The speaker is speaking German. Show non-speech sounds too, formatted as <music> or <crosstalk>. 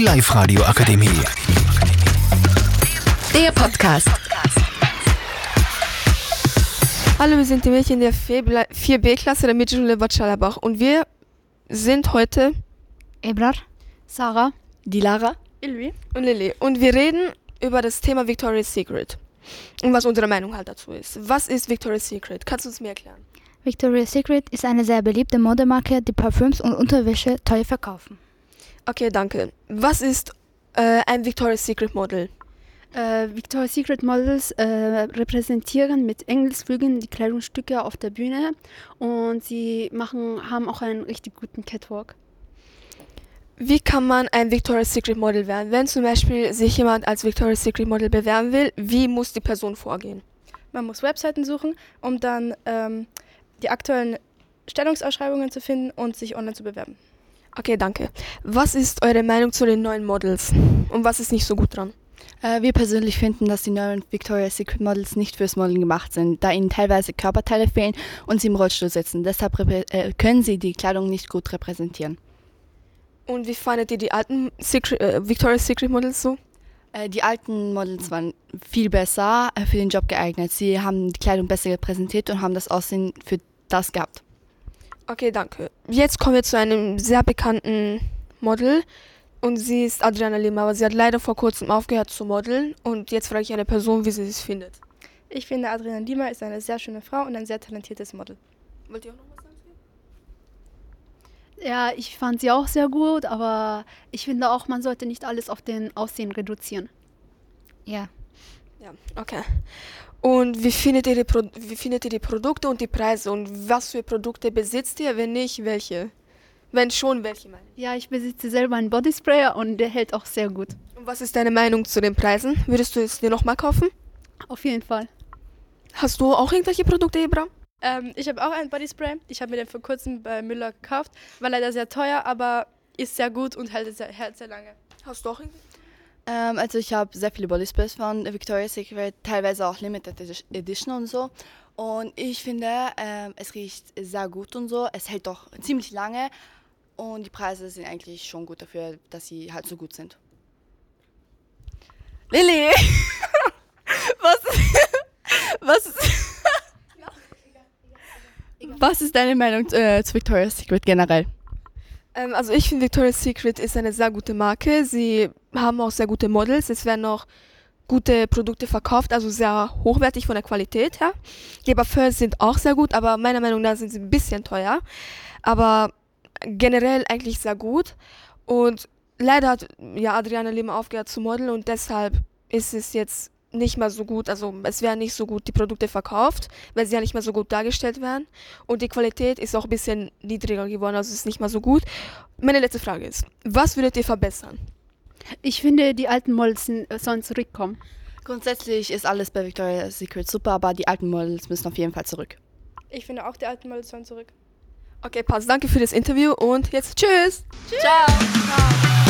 Die Live-Radio Akademie. Der Podcast. Hallo, wir sind die Mädchen der 4B-Klasse der Mittelschule Bad Schallerbach und wir sind heute Ebrar, Sarah, Dilara Ilvi. und Lilly und wir reden über das Thema Victoria's Secret und was unsere Meinung halt dazu ist. Was ist Victoria's Secret? Kannst du uns mir erklären? Victoria's Secret ist eine sehr beliebte Modemarke, die Parfüms und Unterwäsche teuer verkaufen. Okay, danke. Was ist äh, ein Victoria's Secret Model? Äh, Victoria's Secret Models äh, repräsentieren mit Engelsflügeln die Kleidungsstücke auf der Bühne und sie machen, haben auch einen richtig guten Catwalk. Wie kann man ein Victoria's Secret Model werden? Wenn zum Beispiel sich jemand als Victoria's Secret Model bewerben will, wie muss die Person vorgehen? Man muss Webseiten suchen, um dann ähm, die aktuellen Stellungsausschreibungen zu finden und sich online zu bewerben. Okay, danke. Was ist eure Meinung zu den neuen Models? Und was ist nicht so gut dran? Äh, wir persönlich finden, dass die neuen Victoria's Secret Models nicht fürs Modeln gemacht sind, da ihnen teilweise Körperteile fehlen und sie im Rollstuhl sitzen. Deshalb äh, können sie die Kleidung nicht gut repräsentieren. Und wie fandet ihr die alten Secret, äh, Victoria's Secret Models so? Äh, die alten Models waren viel besser für den Job geeignet. Sie haben die Kleidung besser repräsentiert und haben das Aussehen für das gehabt. Okay, danke. Jetzt kommen wir zu einem sehr bekannten Model und sie ist Adriana Lima, aber sie hat leider vor kurzem aufgehört zu modeln und jetzt frage ich eine Person, wie sie es findet. Ich finde, Adriana Lima ist eine sehr schöne Frau und ein sehr talentiertes Model. Wollt ihr auch noch was sagen? Ja, ich fand sie auch sehr gut, aber ich finde auch, man sollte nicht alles auf den Aussehen reduzieren. Ja. Ja, okay. Und wie findet, ihr die Pro wie findet ihr die Produkte und die Preise und was für Produkte besitzt ihr? Wenn nicht, welche? Wenn schon, welche meine ich? Ja, ich besitze selber einen Bodysprayer und der hält auch sehr gut. Und was ist deine Meinung zu den Preisen? Würdest du es dir nochmal kaufen? Auf jeden Fall. Hast du auch irgendwelche Produkte, Ebra? Ähm, ich habe auch einen Bodyspray. Ich habe mir den vor kurzem bei Müller gekauft. War leider sehr teuer, aber ist sehr gut und hält sehr, hält sehr lange. Hast du auch irgendwie? Ähm, also ich habe sehr viele Bodysprays von Victoria's Secret, teilweise auch Limited Edition und so. Und ich finde, ähm, es riecht sehr gut und so. Es hält doch ziemlich lange und die Preise sind eigentlich schon gut dafür, dass sie halt so gut sind. Lilly! was, <laughs> was, ist, was ist deine Meinung äh, zu Victoria's Secret generell? Ähm, also ich finde Victoria's Secret ist eine sehr gute Marke. Sie haben auch sehr gute Models. Es werden auch gute Produkte verkauft, also sehr hochwertig von der Qualität her. Die Parfums sind auch sehr gut, aber meiner Meinung nach sind sie ein bisschen teuer. Aber generell eigentlich sehr gut. Und leider hat ja Adriana Lima aufgehört zu modeln und deshalb ist es jetzt nicht mehr so gut, also es werden nicht so gut die Produkte verkauft, weil sie ja nicht mehr so gut dargestellt werden. Und die Qualität ist auch ein bisschen niedriger geworden, also es ist nicht mehr so gut. Meine letzte Frage ist, was würdet ihr verbessern? Ich finde, die alten Models sollen zurückkommen. Grundsätzlich ist alles bei Victoria's Secret super, aber die alten Models müssen auf jeden Fall zurück. Ich finde auch, die alten Models sollen zurück. Okay, passt. Danke für das Interview und jetzt tschüss. tschüss. Ciao.